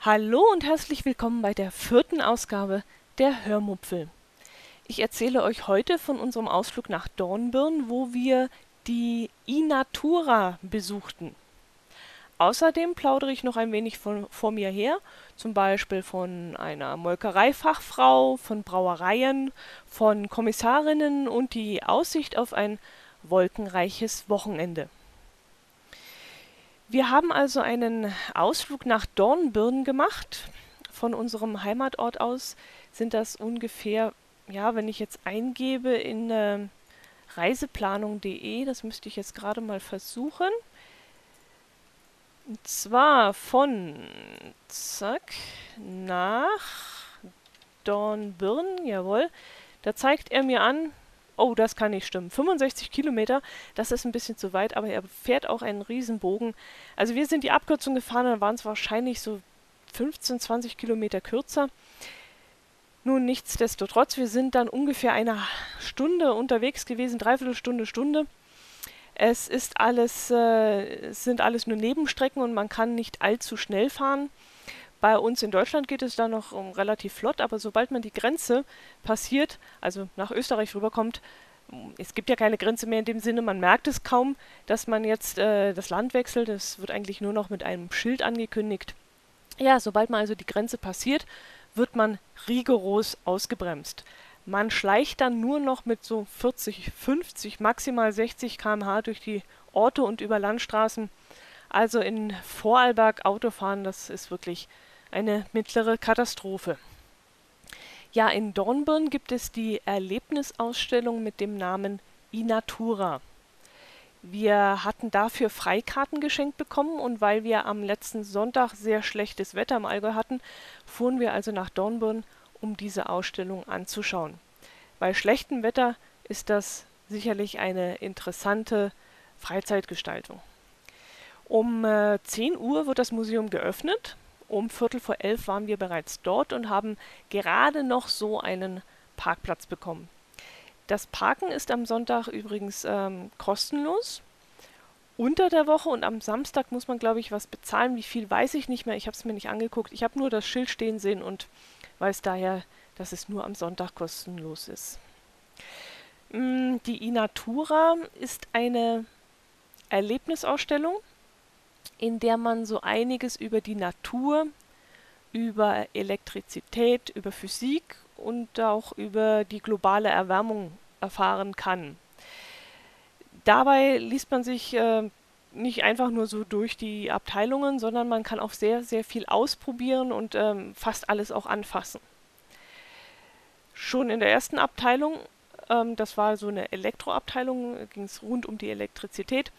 Hallo und herzlich willkommen bei der vierten Ausgabe der Hörmupfel. Ich erzähle euch heute von unserem Ausflug nach Dornbirn, wo wir die Inatura besuchten. Außerdem plaudere ich noch ein wenig von, vor mir her, zum Beispiel von einer Molkereifachfrau, von Brauereien, von Kommissarinnen und die Aussicht auf ein wolkenreiches Wochenende. Wir haben also einen Ausflug nach Dornbirn gemacht. Von unserem Heimatort aus sind das ungefähr, ja, wenn ich jetzt eingebe in äh, reiseplanung.de, das müsste ich jetzt gerade mal versuchen. Und zwar von zack nach Dornbirn, jawohl. Da zeigt er mir an, oh, das kann nicht stimmen. 65 Kilometer, das ist ein bisschen zu weit, aber er fährt auch einen Riesenbogen. Also wir sind die Abkürzung gefahren, dann waren es wahrscheinlich so 15, 20 Kilometer kürzer. Nun, nichtsdestotrotz, wir sind dann ungefähr eine Stunde unterwegs gewesen, dreiviertel Stunde, Stunde. Es ist alles, äh, sind alles nur Nebenstrecken und man kann nicht allzu schnell fahren. Bei uns in Deutschland geht es da noch um, relativ flott, aber sobald man die Grenze passiert, also nach Österreich rüberkommt, es gibt ja keine Grenze mehr in dem Sinne, man merkt es kaum, dass man jetzt äh, das Land wechselt. Es wird eigentlich nur noch mit einem Schild angekündigt. Ja, sobald man also die Grenze passiert, wird man rigoros ausgebremst. Man schleicht dann nur noch mit so 40, 50, maximal 60 km/h durch die Orte und über Landstraßen. Also in Vorarlberg Autofahren, das ist wirklich eine mittlere Katastrophe. Ja, in Dornbirn gibt es die Erlebnisausstellung mit dem Namen Inatura. Wir hatten dafür Freikarten geschenkt bekommen und weil wir am letzten Sonntag sehr schlechtes Wetter im Allgäu hatten, fuhren wir also nach Dornbirn um diese Ausstellung anzuschauen. Bei schlechtem Wetter ist das sicherlich eine interessante Freizeitgestaltung. Um äh, 10 Uhr wird das Museum geöffnet. Um Viertel vor elf waren wir bereits dort und haben gerade noch so einen Parkplatz bekommen. Das Parken ist am Sonntag übrigens ähm, kostenlos. Unter der Woche und am Samstag muss man, glaube ich, was bezahlen. Wie viel weiß ich nicht mehr. Ich habe es mir nicht angeguckt. Ich habe nur das Schild stehen sehen und weiß daher, dass es nur am Sonntag kostenlos ist. Mm, die Inatura ist eine Erlebnisausstellung, in der man so einiges über die Natur, über Elektrizität, über Physik und auch über die globale Erwärmung erfahren kann. Dabei liest man sich äh, nicht einfach nur so durch die Abteilungen, sondern man kann auch sehr, sehr viel ausprobieren und ähm, fast alles auch anfassen. Schon in der ersten Abteilung, ähm, das war so eine Elektroabteilung, ging es rund um die Elektrizität.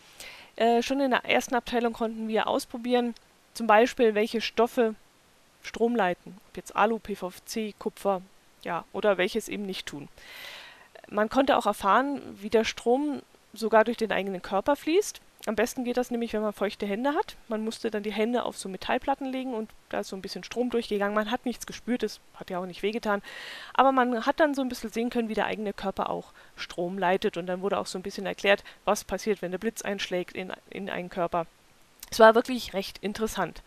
Äh, schon in der ersten Abteilung konnten wir ausprobieren, zum Beispiel, welche Stoffe Strom leiten. Ob jetzt Alu, PVC, Kupfer, ja, oder welches eben nicht tun. Man konnte auch erfahren, wie der Strom sogar durch den eigenen Körper fließt. Am besten geht das nämlich, wenn man feuchte Hände hat. Man musste dann die Hände auf so Metallplatten legen und da ist so ein bisschen Strom durchgegangen. Man hat nichts gespürt, es hat ja auch nicht wehgetan. Aber man hat dann so ein bisschen sehen können, wie der eigene Körper auch Strom leitet. Und dann wurde auch so ein bisschen erklärt, was passiert, wenn der Blitz einschlägt in, in einen Körper. Es war wirklich recht interessant.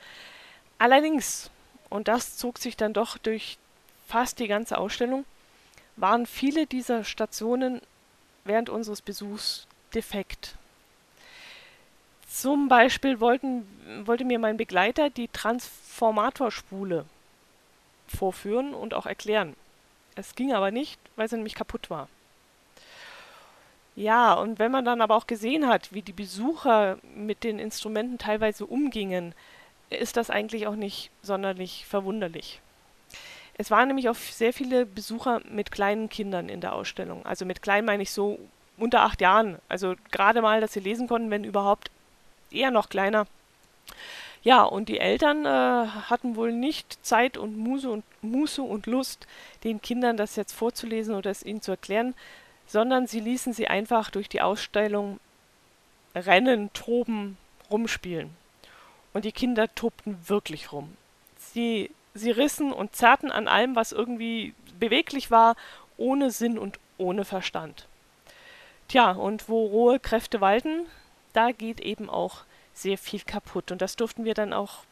Allerdings, und das zog sich dann doch durch fast die ganze Ausstellung, waren viele dieser Stationen während unseres Besuchs defekt. Zum Beispiel wollten, wollte mir mein Begleiter die Transformatorspule vorführen und auch erklären. Es ging aber nicht, weil sie nämlich kaputt war. Ja, und wenn man dann aber auch gesehen hat, wie die Besucher mit den Instrumenten teilweise umgingen, ist das eigentlich auch nicht sonderlich verwunderlich. Es waren nämlich auch sehr viele Besucher mit kleinen Kindern in der Ausstellung. Also mit klein meine ich so unter acht Jahren. Also gerade mal, dass sie lesen konnten, wenn überhaupt eher noch kleiner. Ja, und die Eltern äh, hatten wohl nicht Zeit und Muße und Muße und Lust, den Kindern das jetzt vorzulesen oder es ihnen zu erklären, sondern sie ließen sie einfach durch die Ausstellung rennen, toben, rumspielen. Und die Kinder tobten wirklich rum. Sie, sie rissen und zerrten an allem, was irgendwie beweglich war, ohne Sinn und ohne Verstand. Tja, und wo rohe Kräfte walten, da geht eben auch sehr viel kaputt. Und das durften wir dann auch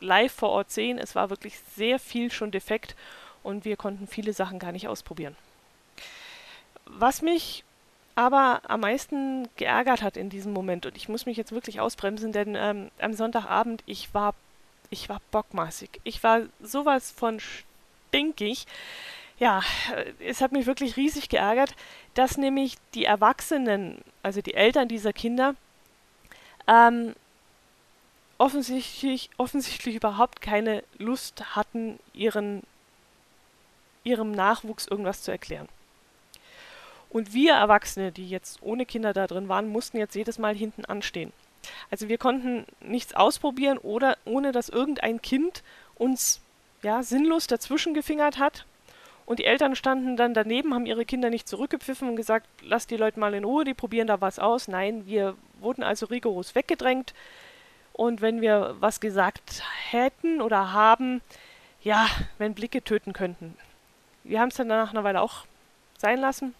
live vor Ort sehen. Es war wirklich sehr viel schon defekt und wir konnten viele Sachen gar nicht ausprobieren. Was mich aber am meisten geärgert hat in diesem Moment, und ich muss mich jetzt wirklich ausbremsen, denn ähm, am Sonntagabend, ich war, ich war bockmaßig. Ich war sowas von stinkig. Ja, es hat mich wirklich riesig geärgert, dass nämlich die Erwachsenen, also die Eltern dieser Kinder, ähm, offensichtlich, offensichtlich überhaupt keine Lust hatten, ihren, ihrem Nachwuchs irgendwas zu erklären. Und wir Erwachsene, die jetzt ohne Kinder da drin waren, mussten jetzt jedes Mal hinten anstehen. Also wir konnten nichts ausprobieren oder ohne dass irgendein Kind uns ja sinnlos dazwischen gefingert hat. Und die Eltern standen dann daneben, haben ihre Kinder nicht zurückgepfiffen und gesagt, lasst die Leute mal in Ruhe, die probieren da was aus. Nein, wir wurden also rigoros weggedrängt. Und wenn wir was gesagt hätten oder haben, ja, wenn Blicke töten könnten. Wir haben es dann nach einer Weile auch sein lassen.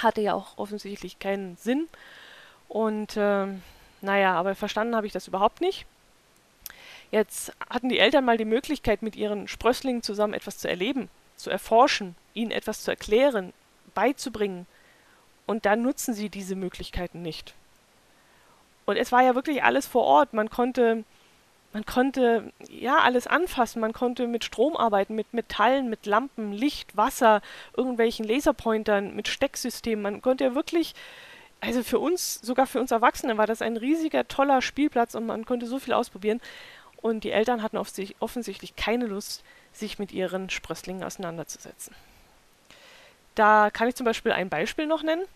Hatte ja auch offensichtlich keinen Sinn. Und äh, naja, aber verstanden habe ich das überhaupt nicht. Jetzt hatten die Eltern mal die Möglichkeit, mit ihren Sprösslingen zusammen etwas zu erleben, zu erforschen, ihnen etwas zu erklären, beizubringen. Und dann nutzen sie diese Möglichkeiten nicht. Und es war ja wirklich alles vor Ort. Man konnte, man konnte ja alles anfassen. Man konnte mit Strom arbeiten, mit Metallen, mit Lampen, Licht, Wasser, irgendwelchen Laserpointern, mit Stecksystemen. Man konnte ja wirklich, also für uns, sogar für uns Erwachsene, war das ein riesiger, toller Spielplatz und man konnte so viel ausprobieren. Und die Eltern hatten offensichtlich keine Lust, sich mit ihren Sprösslingen auseinanderzusetzen. Da kann ich zum Beispiel ein Beispiel noch nennen.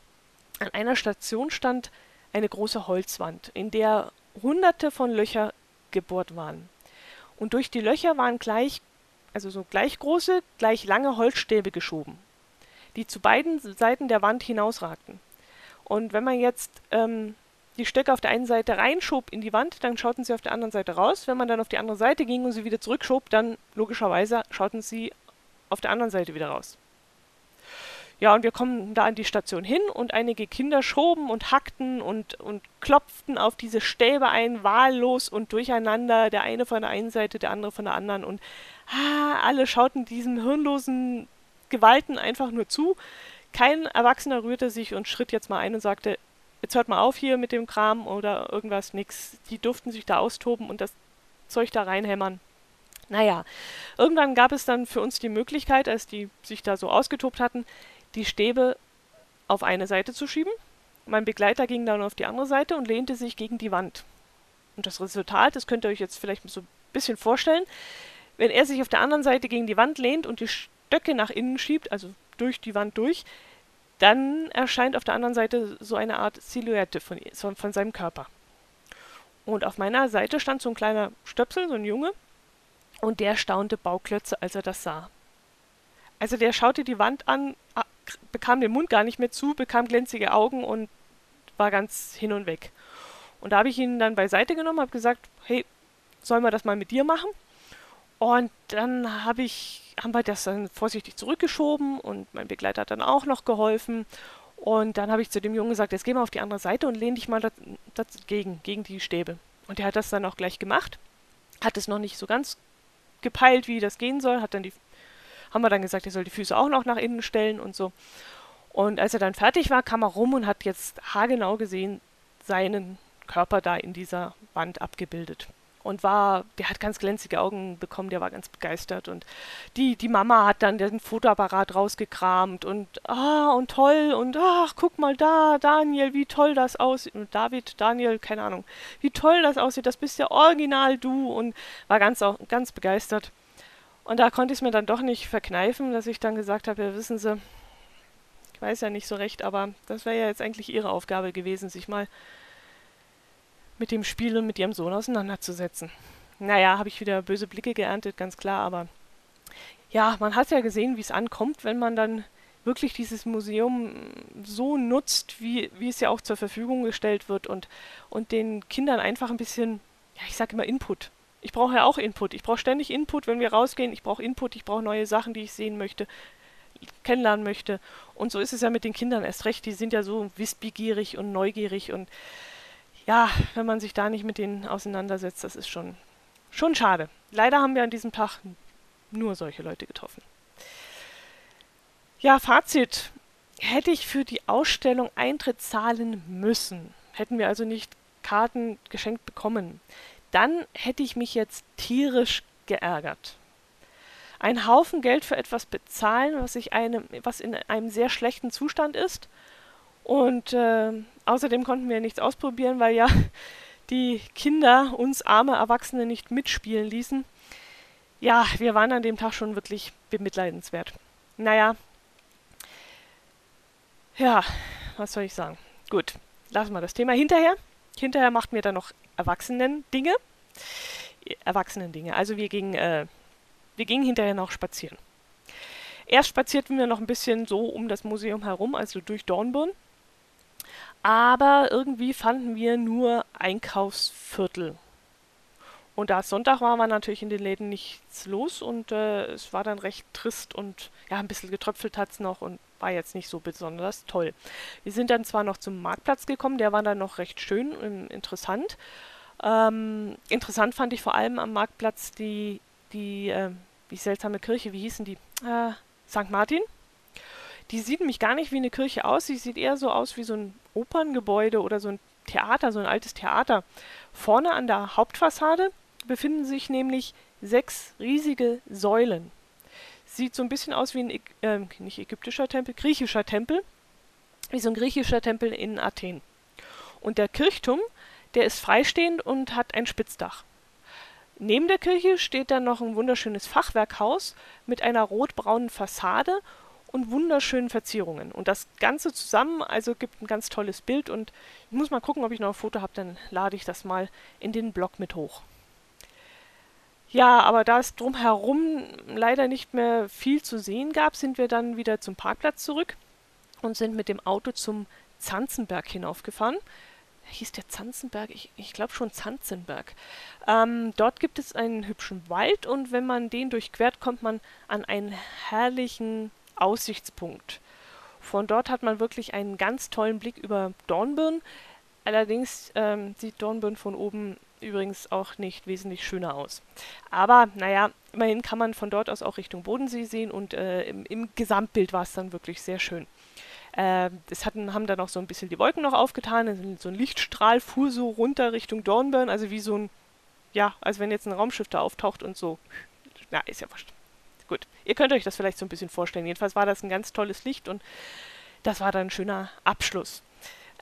An einer Station stand eine große Holzwand, in der hunderte von Löcher gebohrt waren. Und durch die Löcher waren gleich, also so gleich große, gleich lange Holzstäbe geschoben, die zu beiden Seiten der Wand hinausragten. Und wenn man jetzt ähm, die Stöcke auf der einen Seite reinschob in die Wand, dann schauten sie auf der anderen Seite raus. Wenn man dann auf die andere Seite ging und sie wieder zurückschob, dann logischerweise schauten sie auf der anderen Seite wieder raus. Ja, und wir kommen da an die Station hin und einige Kinder schoben und hackten und, und klopften auf diese Stäbe ein, wahllos und durcheinander, der eine von der einen Seite, der andere von der anderen. Und ah, alle schauten diesen hirnlosen Gewalten einfach nur zu. Kein Erwachsener rührte sich und schritt jetzt mal ein und sagte, jetzt hört mal auf hier mit dem Kram oder irgendwas, nix. Die durften sich da austoben und das Zeug da reinhämmern. Naja, irgendwann gab es dann für uns die Möglichkeit, als die sich da so ausgetobt hatten, die Stäbe auf eine Seite zu schieben. Mein Begleiter ging dann auf die andere Seite und lehnte sich gegen die Wand. Und das Resultat, das könnt ihr euch jetzt vielleicht so ein bisschen vorstellen, wenn er sich auf der anderen Seite gegen die Wand lehnt und die Stöcke nach innen schiebt, also durch die Wand durch, dann erscheint auf der anderen Seite so eine Art Silhouette von, von seinem Körper. Und auf meiner Seite stand so ein kleiner Stöpsel, so ein Junge, und der staunte Bauklötze, als er das sah. Also der schaute die Wand an, bekam den Mund gar nicht mehr zu, bekam glänzige Augen und war ganz hin und weg. Und da habe ich ihn dann beiseite genommen, habe gesagt, hey, sollen wir das mal mit dir machen? Und dann habe ich, haben wir das dann vorsichtig zurückgeschoben und mein Begleiter hat dann auch noch geholfen. Und dann habe ich zu dem Jungen gesagt, jetzt geh mal auf die andere Seite und lehn dich mal dagegen, gegen die Stäbe. Und der hat das dann auch gleich gemacht, hat es noch nicht so ganz gepeilt, wie das gehen soll, hat dann die haben wir dann gesagt, er soll die Füße auch noch nach innen stellen und so. Und als er dann fertig war, kam er rum und hat jetzt haargenau gesehen seinen Körper da in dieser Wand abgebildet. Und war, der hat ganz glänzige Augen bekommen, der war ganz begeistert. Und die, die Mama hat dann den Fotoapparat rausgekramt und ah, und toll und ach, guck mal da, Daniel, wie toll das aussieht. David, Daniel, keine Ahnung, wie toll das aussieht, das bist ja original du und war ganz, ganz begeistert. Und da konnte ich es mir dann doch nicht verkneifen, dass ich dann gesagt habe, ja, wissen Sie, ich weiß ja nicht so recht, aber das wäre ja jetzt eigentlich Ihre Aufgabe gewesen, sich mal mit dem Spiel und mit Ihrem Sohn auseinanderzusetzen. Naja, habe ich wieder böse Blicke geerntet, ganz klar, aber ja, man hat ja gesehen, wie es ankommt, wenn man dann wirklich dieses Museum so nutzt, wie, wie es ja auch zur Verfügung gestellt wird und, und den Kindern einfach ein bisschen, ja, ich sage immer Input ich brauche ja auch Input. Ich brauche ständig Input, wenn wir rausgehen. Ich brauche Input, ich brauche neue Sachen, die ich sehen möchte. kennenlernen möchte. Und so ist es ja mit den Kindern erst recht. Die sind ja so wissbegierig und neugierig. Und ja, wenn man sich da nicht mit denen auseinandersetzt, das ist schon, schon schade. Leider haben wir an diesem Tag nur solche Leute getroffen. Ja, Fazit. Hätte ich für die Ausstellung Eintritt zahlen müssen, hätten wir also nicht Karten geschenkt bekommen, dann hätte ich mich jetzt tierisch geärgert. Ein Haufen Geld für etwas bezahlen, was, ich einem, was in einem sehr schlechten Zustand ist. Und äh, außerdem konnten wir nichts ausprobieren, weil ja die Kinder uns arme Erwachsene nicht mitspielen ließen. Ja, wir waren an dem Tag schon wirklich bemitleidenswert. Naja, ja, was soll ich sagen? Gut, lassen wir das Thema hinterher. Hinterher machten wir dann noch Erwachsenen-Dinge. Erwachsenen-Dinge. Also wir gingen, äh, wir gingen hinterher noch spazieren. Erst spazierten wir noch ein bisschen so um das Museum herum, also durch Dornbirn. Aber irgendwie fanden wir nur Einkaufsviertel. Und da es Sonntag war, war natürlich in den Läden nichts los und äh, es war dann recht trist und ja, ein bisschen getröpfelt hat es noch und war jetzt nicht so besonders toll. Wir sind dann zwar noch zum Marktplatz gekommen, der war dann noch recht schön und interessant. Ähm, interessant fand ich vor allem am Marktplatz die, die, äh, die seltsame Kirche, wie hießen die? Äh, St. Martin. Die sieht nämlich gar nicht wie eine Kirche aus, sie sieht eher so aus wie so ein Operngebäude oder so ein Theater, so ein altes Theater. Vorne an der Hauptfassade befinden sich nämlich sechs riesige Säulen. Sieht so ein bisschen aus wie ein, äh, nicht ägyptischer Tempel, griechischer Tempel. Wie so ein griechischer Tempel in Athen. Und der Kirchturm, der ist freistehend und hat ein Spitzdach. Neben der Kirche steht dann noch ein wunderschönes Fachwerkhaus mit einer rotbraunen Fassade und wunderschönen Verzierungen. Und das Ganze zusammen also gibt ein ganz tolles Bild und ich muss mal gucken, ob ich noch ein Foto habe, dann lade ich das mal in den Blog mit hoch. Ja, aber da es drumherum leider nicht mehr viel zu sehen gab, sind wir dann wieder zum Parkplatz zurück und sind mit dem Auto zum Zanzenberg hinaufgefahren. Hieß der Zanzenberg? Ich, ich glaube schon Zanzenberg. Ähm, dort gibt es einen hübschen Wald und wenn man den durchquert, kommt man an einen herrlichen Aussichtspunkt. Von dort hat man wirklich einen ganz tollen Blick über Dornbirn. Allerdings ähm, sieht Dornbirn von oben übrigens auch nicht wesentlich schöner aus. Aber naja, immerhin kann man von dort aus auch Richtung Bodensee sehen und äh, im, im, Gesamtbild war es dann wirklich sehr schön. Äh, es hatten, haben dann auch so ein bisschen die Wolken noch aufgetan, so ein Lichtstrahl fuhr so runter Richtung Dornbirn, also wie so ein, ja, als wenn jetzt ein Raumschiff da auftaucht und so. Na, ist ja wurscht. Gut, ihr könnt euch das vielleicht so ein bisschen vorstellen. Jedenfalls war das ein ganz tolles Licht und das war dann ein schöner Abschluss.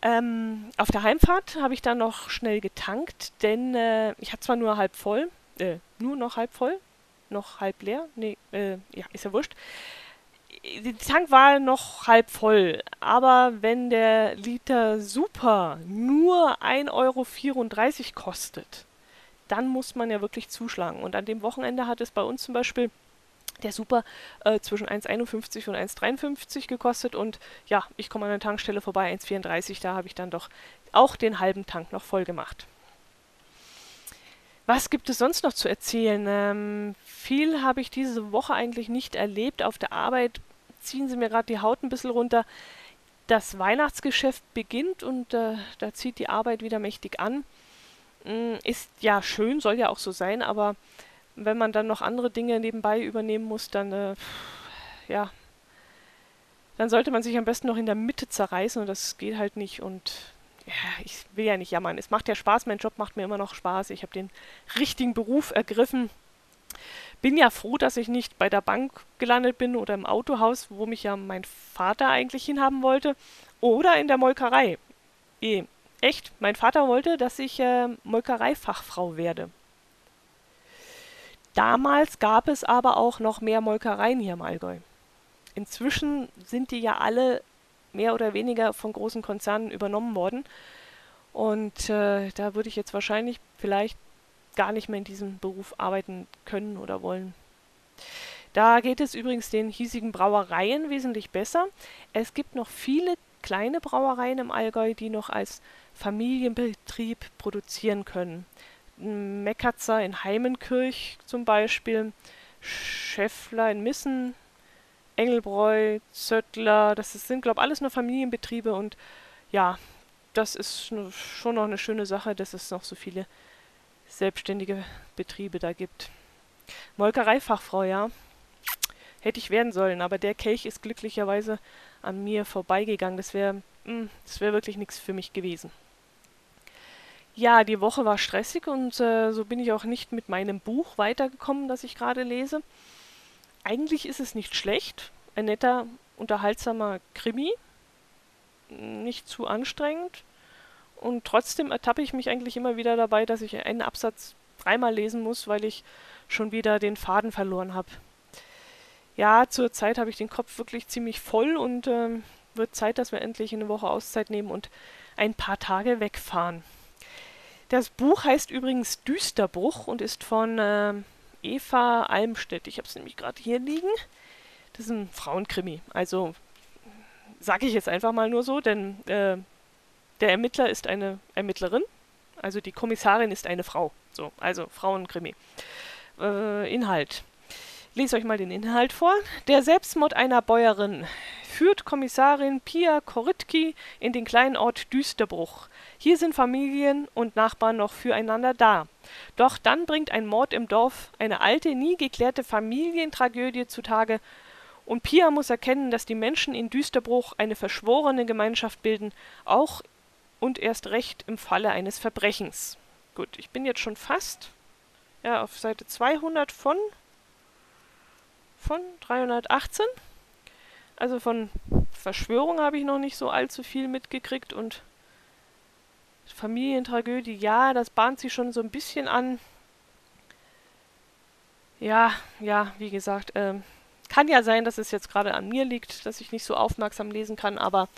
Ähm, auf der Heimfahrt habe ich dann noch schnell getankt, denn äh, ich hatte zwar nur halb voll, äh, nur noch halb voll, noch halb leer, nee, äh, ja, ist ja wurscht. Der Tank war noch halb voll, aber wenn der Liter Super nur 1,34 Euro kostet, dann muss man ja wirklich zuschlagen. Und an dem Wochenende hat es bei uns zum Beispiel der Super äh, zwischen 1,51 und 1,53 gekostet und ja, ich komme an der Tankstelle vorbei, 1,34, da habe ich dann doch auch den halben Tank noch voll gemacht. Was gibt es sonst noch zu erzählen? Ähm, viel habe ich diese Woche eigentlich nicht erlebt. Auf der Arbeit ziehen sie mir gerade die Haut ein bisschen runter. Das Weihnachtsgeschäft beginnt und äh, da zieht die Arbeit wieder mächtig an. Mm, ist ja schön, soll ja auch so sein, aber wenn man dann noch andere Dinge nebenbei übernehmen muss, dann äh, ja, dann sollte man sich am besten noch in der Mitte zerreißen und das geht halt nicht und ja, ich will ja nicht jammern. Es macht ja Spaß, mein Job macht mir immer noch Spaß. Ich habe den richtigen Beruf ergriffen. Bin ja froh, dass ich nicht bei der Bank gelandet bin oder im Autohaus, wo mich ja mein Vater eigentlich hinhaben wollte, oder in der Molkerei. E, echt, mein Vater wollte, dass ich äh, Molkereifachfrau werde. Damals gab es aber auch noch mehr Molkereien hier im Allgäu. Inzwischen sind die ja alle mehr oder weniger von großen Konzernen übernommen worden. Und äh, da würde ich jetzt wahrscheinlich vielleicht gar nicht mehr in diesem Beruf arbeiten können oder wollen. Da geht es übrigens den hiesigen Brauereien wesentlich besser. Es gibt noch viele kleine Brauereien im Allgäu, die noch als Familienbetrieb produzieren können. Meckerzer in Heimenkirch zum Beispiel, Schäffler in Missen, Engelbräu, Zöttler, das sind, glaube ich, alles nur Familienbetriebe und ja, das ist schon noch eine schöne Sache, dass es noch so viele selbstständige Betriebe da gibt. Molkereifachfrau, ja. Hätte ich werden sollen, aber der Kelch ist glücklicherweise an mir vorbeigegangen. Das wäre hm, wär wirklich nichts für mich gewesen. Ja, die Woche war stressig und äh, so bin ich auch nicht mit meinem Buch weitergekommen, das ich gerade lese. Eigentlich ist es nicht schlecht. Ein netter, unterhaltsamer Krimi. Nicht zu anstrengend. Und trotzdem ertappe ich mich eigentlich immer wieder dabei, dass ich einen Absatz dreimal lesen muss, weil ich schon wieder den Faden verloren habe. Ja, zurzeit habe ich den Kopf wirklich ziemlich voll und äh, wird Zeit, dass wir endlich eine Woche Auszeit nehmen und ein paar Tage wegfahren. Das Buch heißt übrigens Düsterbruch und ist von äh, Eva Almstedt. Ich habe es nämlich gerade hier liegen. Das ist ein Frauenkrimi. Also sage ich jetzt einfach mal nur so, denn äh, der Ermittler ist eine Ermittlerin. Also die Kommissarin ist eine Frau. So, also Frauenkrimi. Äh, Inhalt. Lese euch mal den Inhalt vor. Der Selbstmord einer Bäuerin führt Kommissarin Pia Korytki in den kleinen Ort Düsterbruch. Hier sind Familien und Nachbarn noch füreinander da. Doch dann bringt ein Mord im Dorf eine alte, nie geklärte Familientragödie zutage, und Pia muss erkennen, dass die Menschen in Düsterbruch eine verschworene Gemeinschaft bilden, auch und erst recht im Falle eines Verbrechens. Gut, ich bin jetzt schon fast ja, auf Seite 200 von von 318. Also von Verschwörung habe ich noch nicht so allzu viel mitgekriegt und Familientragödie, ja, das bahnt sich schon so ein bisschen an. Ja, ja, wie gesagt, ähm, kann ja sein, dass es jetzt gerade an mir liegt, dass ich nicht so aufmerksam lesen kann, aber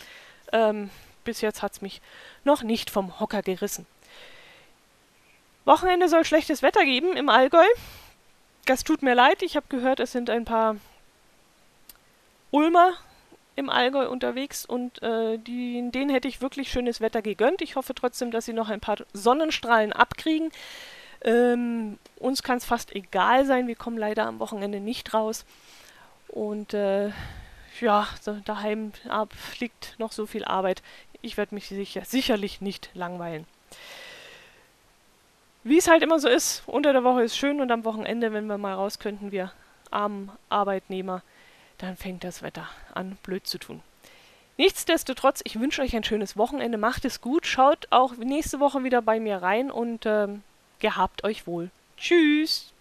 ähm, bis jetzt hat es mich noch nicht vom Hocker gerissen. Wochenende soll schlechtes Wetter geben im Allgäu. Das tut mir leid, ich habe gehört, es sind ein paar Ulmer im Allgäu unterwegs und äh, die, denen hätte ich wirklich schönes Wetter gegönnt. Ich hoffe trotzdem, dass sie noch ein paar Sonnenstrahlen abkriegen. Ähm, uns kann es fast egal sein, wir kommen leider am Wochenende nicht raus. Und äh, ja, so daheim ab, liegt noch so viel Arbeit. Ich werde mich sicher, sicherlich nicht langweilen. Wie es halt immer so ist, unter der Woche ist schön und am Wochenende, wenn wir mal raus könnten, wir armen Arbeitnehmer, dann fängt das Wetter an, blöd zu tun. Nichtsdestotrotz, ich wünsche euch ein schönes Wochenende, macht es gut, schaut auch nächste Woche wieder bei mir rein und ähm, gehabt euch wohl. Tschüss!